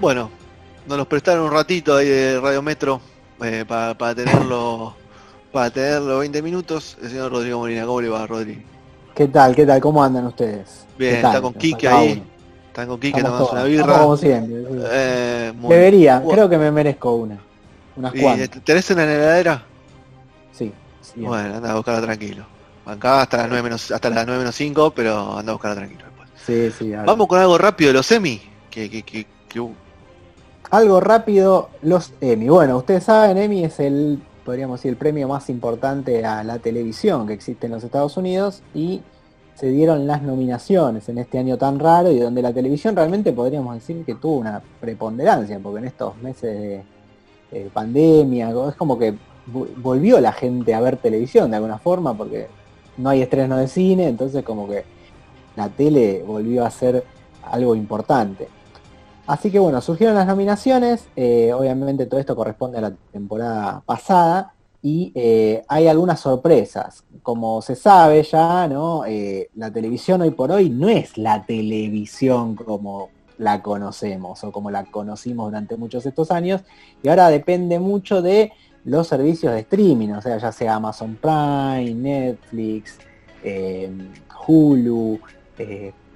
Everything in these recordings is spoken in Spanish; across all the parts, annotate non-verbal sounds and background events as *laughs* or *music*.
Bueno, nos los prestaron un ratito ahí de Radio Metro eh, para, para tenerlo *laughs* para tenerlo 20 minutos. El señor Rodrigo Molina, ¿cómo le va, Rodri? ¿Qué tal? ¿Qué tal? ¿Cómo andan ustedes? Bien, está con Quique ahí. uno. Están con Quique tomando una birra. como siempre. sí. Eh, muy- Debería, creo que me merezco una. Unas ¿y cuantas. ¿Tenés una en la heladera? Sí. Bueno, anda a buscarla tranquilo. Acá hasta las 9 menos, hasta las 9 menos 5, pero anda a buscarla tranquilo después. Sí, sí, ahora. Vamos con algo rápido de los semi. Que, que, que, que- Algo rápido, los Emmy. Bueno, ustedes saben, Emmy es el, podríamos decir, el premio más importante a la televisión que existe en los Estados Unidos y se dieron las nominaciones en este año tan raro y donde la televisión realmente podríamos decir que tuvo una preponderancia, porque en estos meses de eh, pandemia, es como que vo- volvió la gente a ver televisión de alguna forma, porque no hay estreno de cine, entonces como que la tele volvió a ser algo importante. Así que bueno, surgieron las nominaciones, eh, obviamente todo esto corresponde a la temporada pasada y eh, hay algunas sorpresas. Como se sabe ya. Eh, la televisión hoy por hoy no es la televisión como la conocemos o como la conocimos durante muchos estos años y ahora depende mucho de los servicios de streaming, o sea, ya sea Amazon Prime, Netflix, Hulu,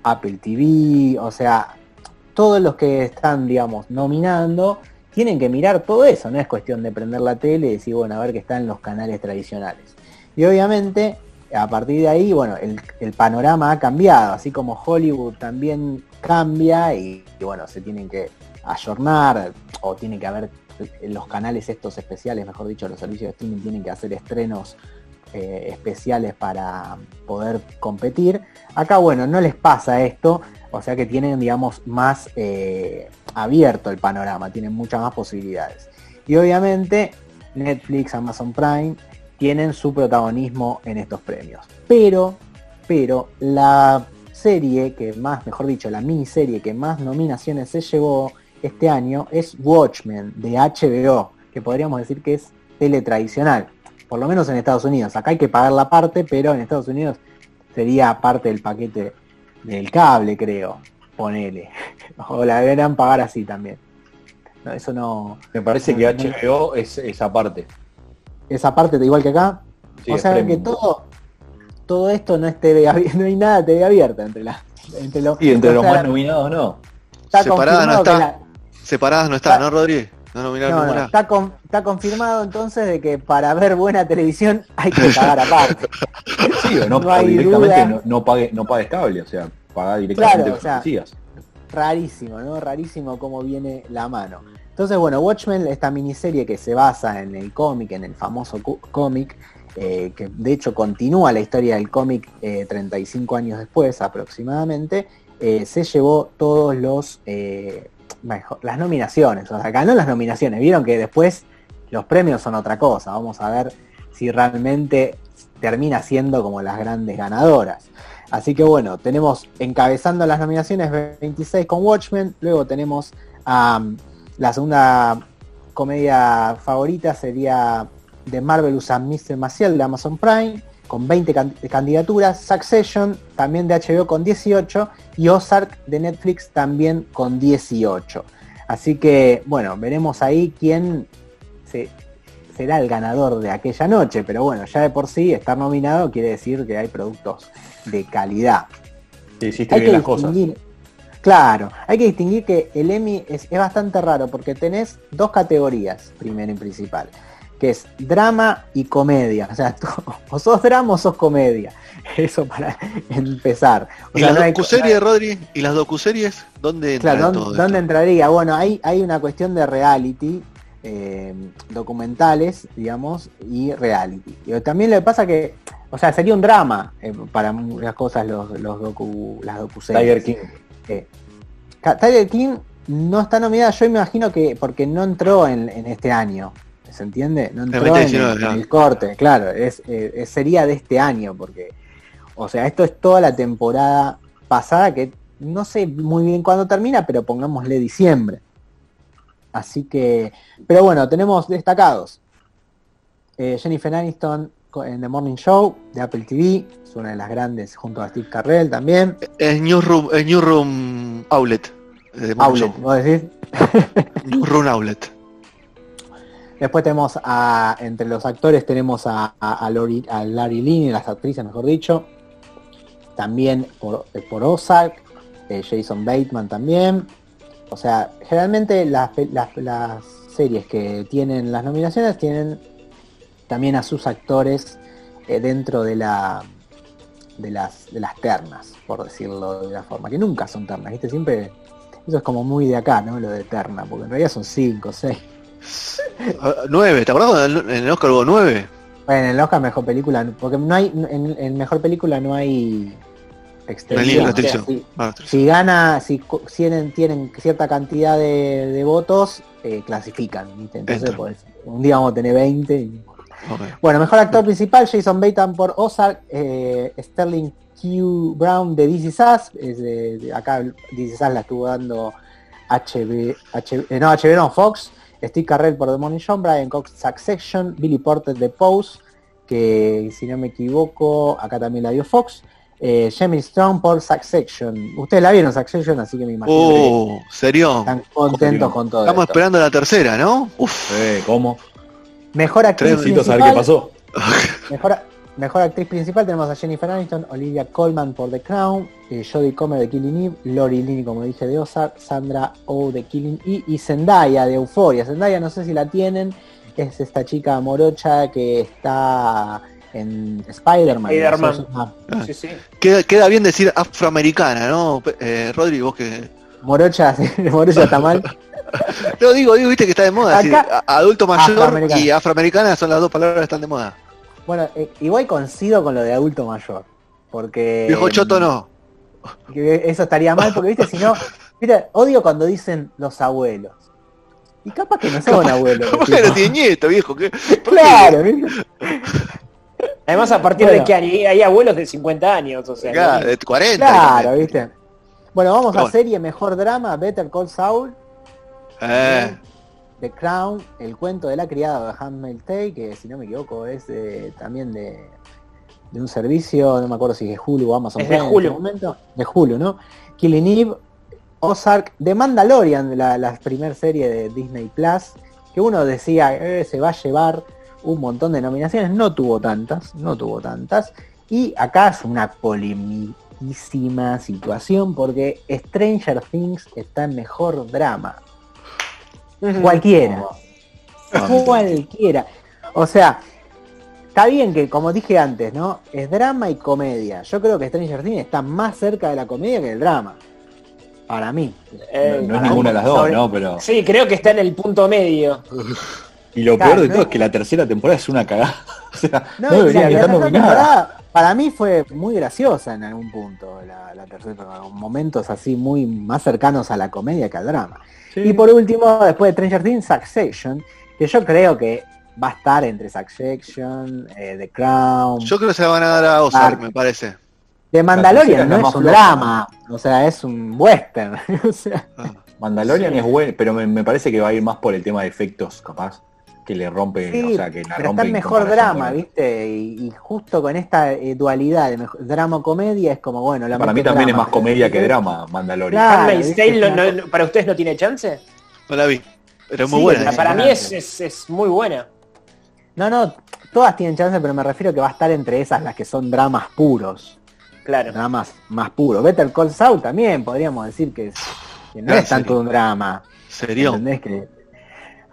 Apple TV, o sea, todos los que están, digamos, nominando, tienen que mirar todo eso, no es cuestión de prender la tele y decir, bueno, a ver qué está en los canales tradicionales. Y obviamente, a partir de ahí, bueno, el, panorama ha cambiado, así como Hollywood también cambia y, y, bueno, se tienen que ayornar o tiene que haber eh, los canales estos especiales, mejor dicho, los servicios de streaming tienen que hacer estrenos eh, especiales para poder competir. Acá, bueno, no les pasa esto, o sea que tienen, digamos, más eh, abierto el panorama, tienen muchas más posibilidades. Y obviamente Netflix, Amazon Prime tienen su protagonismo en estos premios. Pero, pero la serie que más, mejor dicho, la miniserie que más nominaciones se llevó este año es Watchmen de HBO, que podríamos decir que es tele tradicional, por lo menos en Estados Unidos. Acá hay que pagar la parte, pero en Estados Unidos sería parte del paquete del cable, creo. Ponele. *laughs* O la deberán pagar así también. No, eso no. Me parece que HBO es esa parte. Esa parte igual que acá. Sí, o sea que todo, todo esto no es TV abierta, *laughs* no hay nada de TV abierta entre la, entre los, Y entre los más nominados no. está Separada no está. la- Separadas no está. ¿no, Rodri? No está, con- está confirmado entonces de que para ver buena televisión *laughs* hay que pagar aparte. Sí, o no, No o hay directamente duda. no, no pague, no pagues cable, o sea, paga directamente Claro, o sea, rarísimo, ¿no? Rarísimo cómo viene la mano. Entonces, bueno, Watchmen, esta miniserie que se basa en el cómic, en el famoso cómic, eh, que de hecho continúa la historia del cómic eh, 35 años después aproximadamente, eh, se llevó todos los eh, las nominaciones. O sea, ganó las nominaciones. Vieron que después los premios son otra cosa. Vamos a ver si realmente termina siendo como las grandes ganadoras. Así que bueno, tenemos encabezando las nominaciones 26 con Watchmen, luego tenemos am, la segunda comedia favorita sería de Marvelous and Mr. Maciel de Amazon Prime, con 20 can- candidaturas, Succession también de HBO con 18 y Ozark de Netflix también con 18. Así que bueno, veremos ahí quién se- será el ganador de aquella noche, pero bueno, ya de por sí estar nominado quiere decir que hay productos de calidad. Te hiciste Hay bien que las cosas. distinguir, claro, hay que distinguir que el Emmy es, es bastante raro porque tenés dos categorías, primero y principal, que que es drama y comedia. O sea, *laughs* tú, o sos drama o sos comedia. Eso para *laughs* empezar. O ¿Y sea, las no hay- docuseries, Rodri? ¿Y las docuseries? ¿Dónde entra Claro, ¿dónde, entraría? Bueno, hay, hay una cuestión de reality, eh, documentales, digamos, y reality. Y también le pasa que, o sea, sería un drama eh, para muchas cosas los, los docu, las docuseries. Tiger King. Eh, Tiger King no está nominada, yo me imagino que porque no entró en, en este año. ¿Se entiende? No entró en, 2019, el- claro. en el corte, claro, es, eh, es- sería de este año, porque, o sea, esto es toda la temporada pasada que no sé muy bien cuándo termina, pero pongámosle diciembre. Así que, pero bueno, tenemos destacados. Eh, Jennifer Aniston en The Morning Show de Apple TV, es una de las grandes junto a Steve Carrell también. Es Newsroom, es Newsroom Outlet. eh, de Morning Outlet, vos decís. Newsroom Outlet. Después tenemos a, entre los actores tenemos a, a, a Lori- a Larry Lynn, las actrices mejor dicho. También por, eh, por Ozark, eh, Jason Bateman también. O sea, generalmente las, las- series que tienen las nominaciones tienen también a sus actores eh, dentro de la de las, de las ternas, por decirlo de la forma, que nunca son ternas, ¿viste? Siempre, eso es como muy de acá, ¿no? Lo de terna, porque en realidad son cinco, seis. Ah, Nueve, ¿te cuando en el Oscar hubo nueve? Bueno, en el Oscar mejor película, porque no hay, en, en mejor película no hay No extensión. hay o sea, restricción. si, Ah, si gana, si tienen, tienen cierta cantidad de, de votos, eh, clasifican, ¿viste? Entonces, pues, un día vamos a tener 20. y- ok. Bueno, mejor actor principal, Jason Bateman por Ozark, eh, Sterling Q. Brown de es de- de- acá Is Us la estuvo dando HB, HB eh, no, HBO no, Fox, Steve Carrell por The Morning Show, Brian Cox Succession, Billy Porter de Pose, que si no me equivoco, acá también la dio Fox, eh, Jamie Strong por Succession. Ustedes la vieron Succession, así que me imagino que Oh, ¿serio? están contentos con todo. Estamos esto. esperando la tercera, ¿no? Uf. Eh, ¿Cómo? Mejor actriz saber qué pasó. Mejor, mejor actriz principal tenemos a Jennifer Aniston, Olivia Colman por The Crown, eh, Jodie Comer de Killing Eve, Lori Linney como dije de Ozark, Sandra Oh de Killing Eve y Zendaya de Euphoria. Zendaya no sé si la tienen, es esta chica morocha que está en Spider-Man. Spider-Man. Ah, Sí, sí. Queda, queda bien decir afroamericana, ¿no? Eh, Rodri, vos que... Morocha, *laughs* sí, morocha está mal. *laughs* No, digo, digo, viste que está de moda. Acá- decir, a- adulto mayor Afroamericana. y afroamericana son las dos palabras que están de moda. Bueno, eh, igual coincido con lo de adulto mayor. Porque. Viejo choto no. eso estaría mal porque viste si no mira odio cuando dicen los abuelos y capaz que no son abuelos ¿Cómo tipo. que no tiene nieto, viejo? ¿Qué? Claro. Además, a partir Bueno. de que hay, hay abuelos de 50 años, o sea. Claro, ¿no? de 40. claro viste bueno vamos Pero a bueno. serie mejor drama Better Call Saul Eh, The Crown el cuento de la criada de Handmaid's Tale que si no me equivoco es de- también de de un servicio no me acuerdo si es Hulu o Amazon Es de Hulu. este momento. De Hulu no Killing Eve Ozark The Mandalorian la, la primer serie de Disney Plus que uno decía "Eh, se va a llevar un montón de nominaciones. No tuvo tantas no tuvo tantas. Y acá es una polemiquísima situación porque Stranger Things está en mejor drama Cualquiera *laughs* cualquiera. O sea, está bien que, como dije antes, ¿no? Es drama y comedia. Yo creo que Stranger Things está más cerca de la comedia que del drama. Para mí. Eh, No, no es ninguna de las dos, sobre- ¿no? Pero. Sí, creo que está en el punto medio. Y lo Claro, peor de no todo es- que la tercera temporada es una cagada. *laughs* O sea, No, no, y debería la- ni la estar tercera nominada. temporada, para mí fue muy graciosa en algún punto. La, la tercera momentos así muy más cercanos a la comedia que al drama. Sí. Y por último, después de Stranger Things, Succession, que yo creo que va a estar entre Succession, eh, The Crown, yo creo que se la van a dar a Ozark, me parece. The Mandalorian no es un floja. drama, o sea, es un western. *laughs* o sea, Ah. Mandalorian es bueno, pero me, me parece que va a ir más por el tema de efectos, capaz. Que le rompe, sí, o sea, que la pero rompe. está en mejor drama, con- ¿viste? Y, y justo con esta eh, dualidad de mejor- drama-comedia es como, bueno, la Para mí también es más comedia que drama, Mandalorian. Claro, no- no- ¿para ustedes no tiene chance? No la vi. Pero es muy Sí, buena. ¿eh? Para mí es, es, es muy buena. No, no, todas tienen chance, pero me refiero que va a estar entre esas las que son dramas puros. Claro. Dramas más puros. Better Call Saul también podríamos decir que, es- que no es tanto un drama. Serio. ¿Entendés que?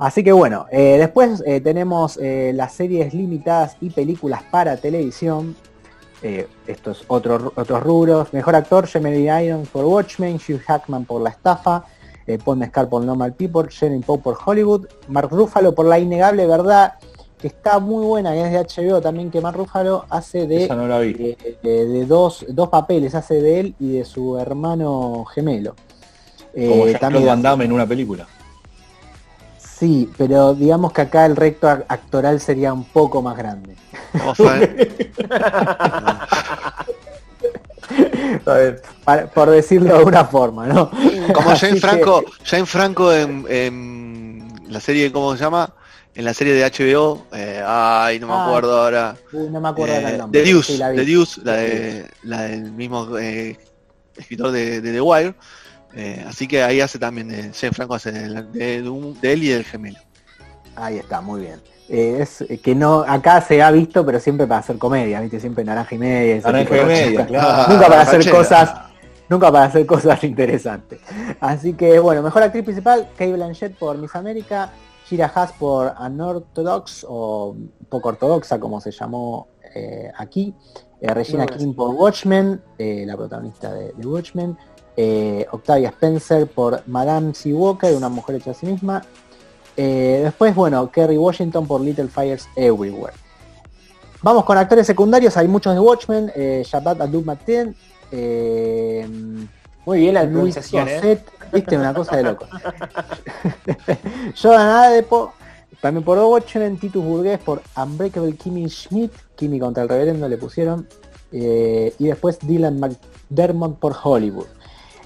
Así que bueno, eh, después eh, tenemos eh, las series limitadas y películas para televisión. Eh, estos otros otros rubros. Mejor actor, Jeremy Irons por Watchmen, Hugh Hackman por La Estafa, Paul Mescal por Normal People, Shannon Poe por Hollywood, Mark Ruffalo por La Innegable Verdad, que está muy buena, que es de HBO también, que Mark Ruffalo hace de, Esa no la vi. de, de- de dos, dos papeles, hace de él y de su hermano gemelo. Como Jean-Claude también Van Damme en una película. Sí, pero digamos que acá el recto ac- actoral sería un poco más grande. Vamos a ver. *laughs* Para- por decirlo de alguna forma, ¿no? Como Jane que- Franco, Jane Franco en, en la serie, ¿cómo se llama? En la serie de HBO, eh, ay, no me Ah, acuerdo ahora. No me acuerdo ahora el Eh, nombre. The Deuce, Sí, la vi. The Deuce, la, de- la del mismo eh, escritor de, de The Wire. Eh, así que ahí hace también, eh, Jane Franco hace de, él y del gemelo. Ahí está, muy bien. Eh, es que no, acá se ha visto, pero siempre para hacer comedia, ¿viste? Siempre naranja y media. Naranja y media, claro. *laughs* Nunca para hacer cosas, nunca para hacer cosas *laughs* interesantes. Así que bueno, mejor actriz principal, Kate Blanchett por Miss América, Shira Haas por Unorthodox o poco ortodoxa como se llamó eh, aquí, eh, Regina No, King por Watchmen, eh, la protagonista de, de Watchmen, eh, Octavia Spencer por Madame C. Walker, una mujer hecha a sí misma. Eh, después, bueno, Kerry Washington por Little Fires Everywhere. Vamos con actores secundarios, hay muchos de Watchmen, eh, Shabbat Abdul Mateen, eh, Muy bien la Luis. Gosset, viste, una cosa de loco. *laughs* Jordan Adepo, también por Watchmen, Titus Burgess por Unbreakable Kimmy Schmidt, Kimmy contra el reverendo le pusieron, y después Dylan McDermott por Hollywood.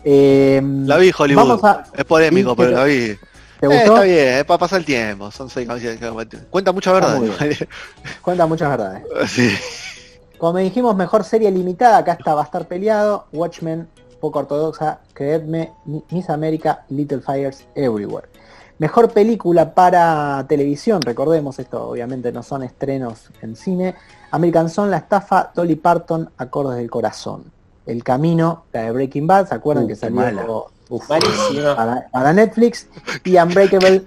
Eh, La vi Hollywood. A, Es polémico, Sí, pero pero- la vi. ¿Te Eh, está bien, es para pasar el tiempo. Son seis que cuenta mucha verdad. muy *laughs* Cuenta muchas verdades. *laughs* sí. Como dijimos, mejor serie limitada, acá está, va a estar peleado, Watchmen, poco ortodoxa, creedme, Mi- Miss América, Little Fires Everywhere. Mejor película para televisión, recordemos esto, obviamente no son estrenos en cine. American Son, La Estafa, Dolly Parton, Acordes del Corazón. El Camino, la de Breaking Bad, ¿se acuerdan Uh, que salió mala. uf, para, para Netflix? Y Unbreakable,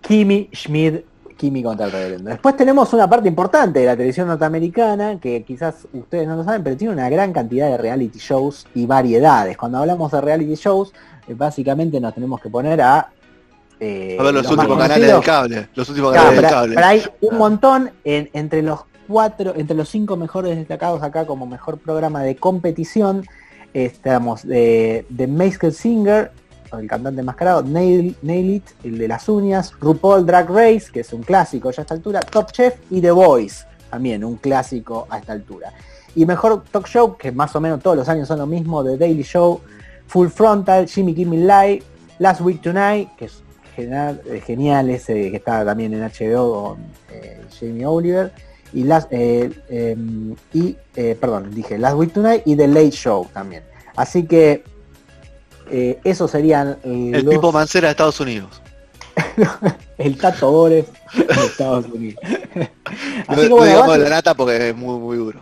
Kimmy Schmidt, Kimmy contra el reverendo. Después tenemos una parte importante de la televisión norteamericana, que quizás ustedes no lo saben, pero tiene una gran cantidad de reality shows y variedades. Cuando hablamos de reality shows, eh, básicamente nos tenemos que poner a... eh, A ver los últimos canales del cable. Los últimos Claro, canales del pero, cable. pero hay un montón en- entre los cuatro, entre los cinco mejores destacados acá como mejor programa de competición. Estamos de, de Masked Singer, el cantante enmascarado, Nail, Nail It, el de las uñas, RuPaul Drag Race, que es un clásico ya a esta altura, Top Chef y The Voice, también un clásico a esta altura. Y mejor talk show, que más o menos todos los años son lo mismo, The Daily Show, Full Frontal, Jimmy Kimmel Live, Last Week Tonight, que es genial, eh, genial ese que está también en HBO con eh, Jamie Oliver, y Last, eh, eh, y eh, perdón, dije Last Week Tonight y The Late Show también. Así que eh, esos serían El los- Pipo Mancera de Estados Unidos. *laughs* el Tato Bores de Estados Unidos. No, *laughs* Así que no bueno, digamos la nata porque es muy, muy duro.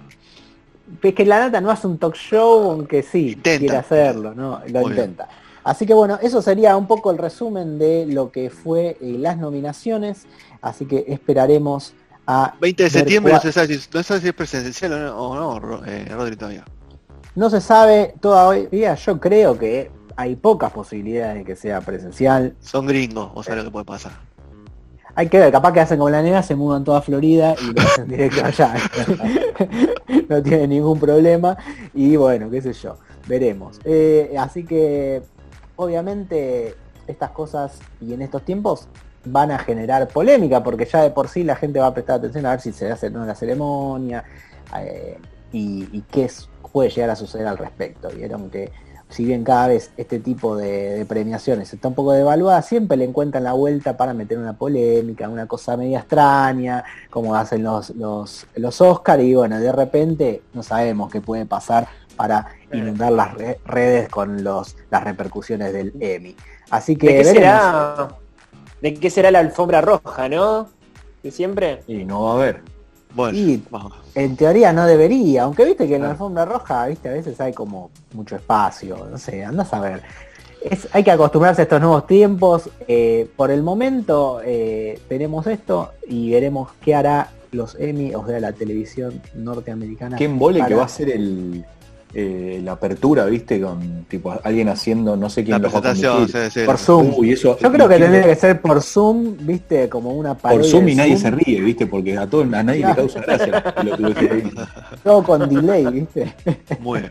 es que la nata no hace un talk show, aunque sí, Intenta. quiere hacerlo, ¿no? Lo Muy bien. intenta. Así que bueno, eso sería un poco el resumen de lo que fue eh, las nominaciones. Así que esperaremos a 20 de septiembre, no se sabe si, no se sabe si es presencial o no, o no Ro- eh, Rodri, todavía. No se sabe todavía, yo creo que hay pocas posibilidades de que sea presencial. Son gringos, o sea lo que puede pasar. Hay que ver, capaz que hacen como la nena, se mudan toda Florida y lo hacen *laughs* directo allá. *laughs* no tiene ningún problema. Y bueno, qué sé yo, veremos. Eh, así que, obviamente, estas cosas y en estos tiempos van a generar polémica, porque ya de por sí la gente va a prestar atención a ver si se hace o no la ceremonia eh, y, y qué es- puede llegar a suceder al respecto. Vieron que si bien cada vez este tipo de, de premiaciones está un poco devaluada, siempre le encuentran la vuelta para meter una polémica, una cosa media extraña, como hacen los, los, los Oscar, y bueno, de repente no sabemos qué puede pasar para inundar las re- redes con los, las repercusiones del Emmy. Así que ¿De qué veremos. será? ¿De qué será la alfombra roja, no? De siempre. Y no va a haber. Bueno, Y- vamos. En teoría no debería, aunque viste que en la alfombra roja, viste, a veces hay como mucho espacio, no sé, andás a ver. es- hay que acostumbrarse a estos nuevos tiempos. Eh, por el momento eh, tenemos esto y veremos qué hará los Emmy, o sea, la televisión norteamericana. Qué embole que para- va a ser el eh, la apertura, viste, con tipo alguien haciendo no sé quién La lo va a presentación, sí, sí. Por Zoom. Uy, eso, Yo creo que tendría que ser por Zoom, viste, como una por Zoom y nadie Zoom, se ríe, viste, porque a todo, a nadie le *laughs* causa gracia lo que ves ahí. Todo con delay, viste. Bien.